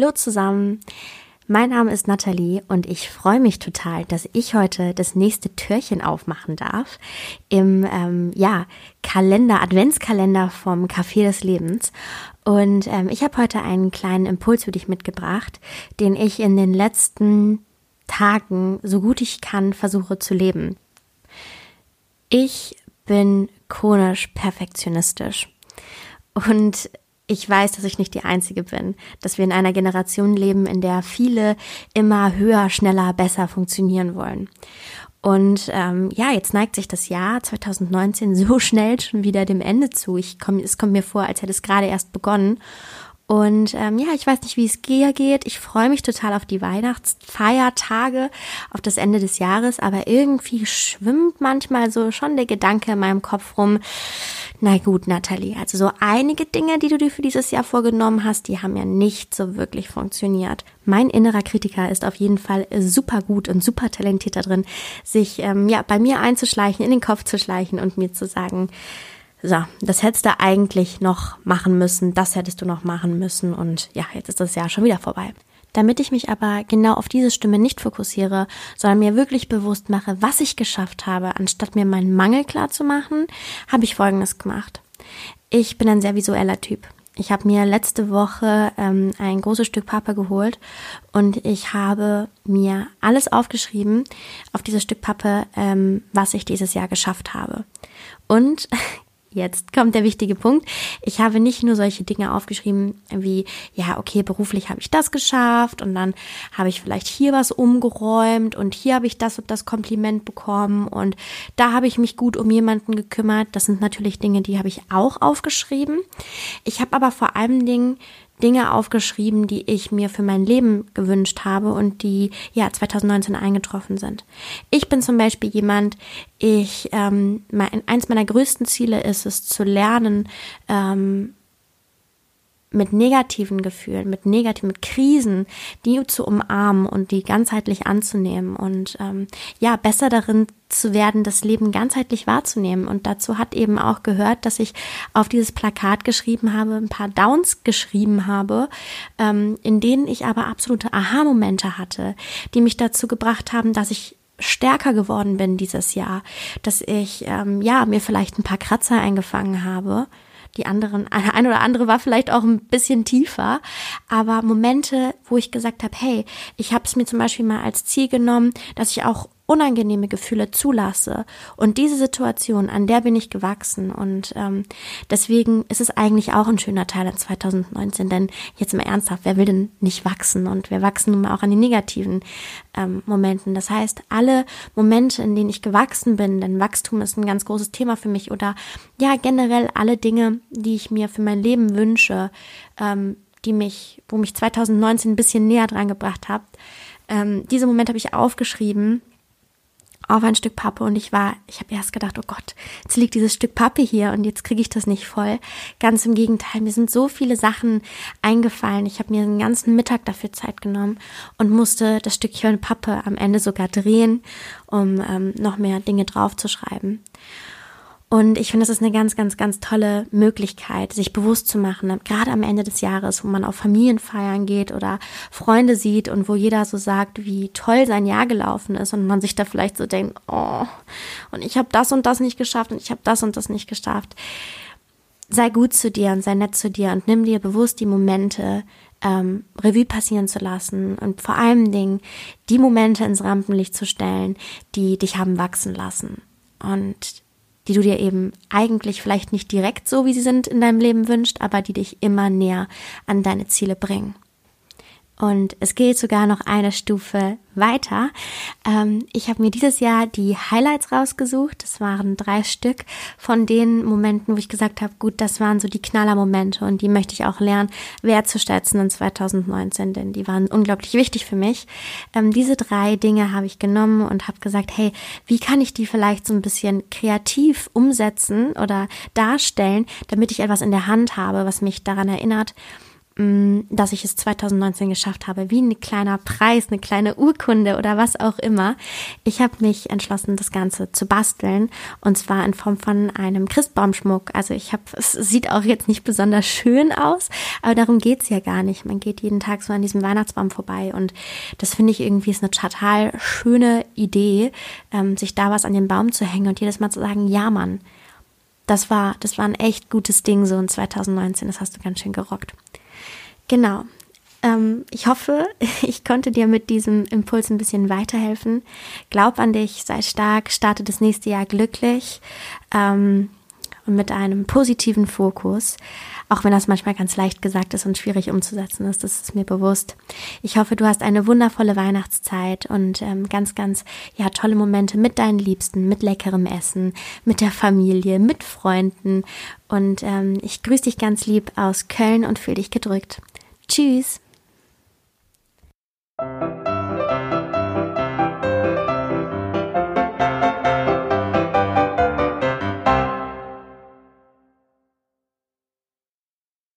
Hallo zusammen. Mein Name ist Nathalie und ich freue mich total, dass ich heute das nächste Türchen aufmachen darf im ähm, ja, Kalender, Adventskalender vom Café des Lebens. Und ähm, ich habe heute einen kleinen Impuls für dich mitgebracht, den ich in den letzten Tagen, so gut ich kann, versuche zu leben. Ich bin chronisch perfektionistisch. Und ich weiß, dass ich nicht die Einzige bin, dass wir in einer Generation leben, in der viele immer höher, schneller, besser funktionieren wollen. Und ähm, ja, jetzt neigt sich das Jahr 2019 so schnell schon wieder dem Ende zu. Ich komm, es kommt mir vor, als hätte es gerade erst begonnen. Und ähm, ja, ich weiß nicht, wie es dir geht. Ich freue mich total auf die Weihnachtsfeiertage, auf das Ende des Jahres, aber irgendwie schwimmt manchmal so schon der Gedanke in meinem Kopf rum. Na gut, Nathalie, also so einige Dinge, die du dir für dieses Jahr vorgenommen hast, die haben ja nicht so wirklich funktioniert. Mein innerer Kritiker ist auf jeden Fall super gut und super talentiert darin, sich ähm, ja bei mir einzuschleichen, in den Kopf zu schleichen und mir zu sagen, so, das hättest du eigentlich noch machen müssen, das hättest du noch machen müssen und ja, jetzt ist das Jahr schon wieder vorbei. Damit ich mich aber genau auf diese Stimme nicht fokussiere, sondern mir wirklich bewusst mache, was ich geschafft habe, anstatt mir meinen Mangel klar zu machen, habe ich Folgendes gemacht. Ich bin ein sehr visueller Typ. Ich habe mir letzte Woche ähm, ein großes Stück Pappe geholt und ich habe mir alles aufgeschrieben auf dieses Stück Pappe, ähm, was ich dieses Jahr geschafft habe. Und Jetzt kommt der wichtige Punkt. Ich habe nicht nur solche Dinge aufgeschrieben wie, ja, okay, beruflich habe ich das geschafft und dann habe ich vielleicht hier was umgeräumt und hier habe ich das und das Kompliment bekommen und da habe ich mich gut um jemanden gekümmert. Das sind natürlich Dinge, die habe ich auch aufgeschrieben. Ich habe aber vor allen Dingen Dinge aufgeschrieben, die ich mir für mein Leben gewünscht habe und die ja 2019 eingetroffen sind. Ich bin zum Beispiel jemand, ich ähm, mein, eins meiner größten Ziele ist es zu lernen, ähm, mit negativen Gefühlen, mit negativen, mit Krisen, die zu umarmen und die ganzheitlich anzunehmen und ähm, ja, besser darin zu werden, das Leben ganzheitlich wahrzunehmen. Und dazu hat eben auch gehört, dass ich auf dieses Plakat geschrieben habe, ein paar Downs geschrieben habe, ähm, in denen ich aber absolute Aha-Momente hatte, die mich dazu gebracht haben, dass ich stärker geworden bin dieses Jahr, dass ich ähm, ja mir vielleicht ein paar Kratzer eingefangen habe die anderen, ein oder andere war vielleicht auch ein bisschen tiefer, aber Momente, wo ich gesagt habe, hey, ich habe es mir zum Beispiel mal als Ziel genommen, dass ich auch unangenehme Gefühle zulasse. Und diese Situation, an der bin ich gewachsen. Und ähm, deswegen ist es eigentlich auch ein schöner Teil in 2019. Denn jetzt mal ernsthaft, wer will denn nicht wachsen? Und wir wachsen nun mal auch an den negativen ähm, Momenten. Das heißt, alle Momente, in denen ich gewachsen bin, denn Wachstum ist ein ganz großes Thema für mich, oder ja, generell alle Dinge, die ich mir für mein Leben wünsche, ähm, die mich, wo mich 2019 ein bisschen näher dran gebracht hat, ähm, diese Momente habe ich aufgeschrieben auf ein Stück Pappe und ich war, ich habe erst gedacht, oh Gott, jetzt liegt dieses Stück Pappe hier und jetzt kriege ich das nicht voll. Ganz im Gegenteil, mir sind so viele Sachen eingefallen. Ich habe mir den ganzen Mittag dafür Zeit genommen und musste das Stückchen Pappe am Ende sogar drehen, um ähm, noch mehr Dinge draufzuschreiben. Und ich finde, das ist eine ganz, ganz, ganz tolle Möglichkeit, sich bewusst zu machen, gerade am Ende des Jahres, wo man auf Familienfeiern geht oder Freunde sieht und wo jeder so sagt, wie toll sein Jahr gelaufen ist und man sich da vielleicht so denkt, oh, und ich habe das und das nicht geschafft und ich habe das und das nicht geschafft. Sei gut zu dir und sei nett zu dir und nimm dir bewusst die Momente, ähm, Revue passieren zu lassen und vor allen Dingen die Momente ins Rampenlicht zu stellen, die dich haben wachsen lassen. Und die du dir eben eigentlich vielleicht nicht direkt so, wie sie sind, in deinem Leben wünscht, aber die dich immer näher an deine Ziele bringen. Und es geht sogar noch eine Stufe weiter. Ähm, ich habe mir dieses Jahr die Highlights rausgesucht. Das waren drei Stück von den Momenten, wo ich gesagt habe, gut, das waren so die Knallermomente und die möchte ich auch lernen, wertzuschätzen in 2019, denn die waren unglaublich wichtig für mich. Ähm, diese drei Dinge habe ich genommen und habe gesagt, hey, wie kann ich die vielleicht so ein bisschen kreativ umsetzen oder darstellen, damit ich etwas in der Hand habe, was mich daran erinnert, dass ich es 2019 geschafft habe, wie ein kleiner Preis, eine kleine Urkunde oder was auch immer. Ich habe mich entschlossen, das Ganze zu basteln und zwar in Form von einem Christbaumschmuck. Also ich habe, es sieht auch jetzt nicht besonders schön aus, aber darum geht's ja gar nicht. Man geht jeden Tag so an diesem Weihnachtsbaum vorbei und das finde ich irgendwie ist eine total schöne Idee, ähm, sich da was an den Baum zu hängen und jedes Mal zu sagen, ja Mann, das war, das war ein echt gutes Ding so in 2019, das hast du ganz schön gerockt. Genau. Ähm, ich hoffe, ich konnte dir mit diesem Impuls ein bisschen weiterhelfen. Glaub an dich, sei stark, starte das nächste Jahr glücklich ähm, und mit einem positiven Fokus. Auch wenn das manchmal ganz leicht gesagt ist und schwierig umzusetzen ist, das ist mir bewusst. Ich hoffe, du hast eine wundervolle Weihnachtszeit und ähm, ganz, ganz ja tolle Momente mit deinen Liebsten, mit leckerem Essen, mit der Familie, mit Freunden. Und ähm, ich grüße dich ganz lieb aus Köln und fühle dich gedrückt. Tschüss.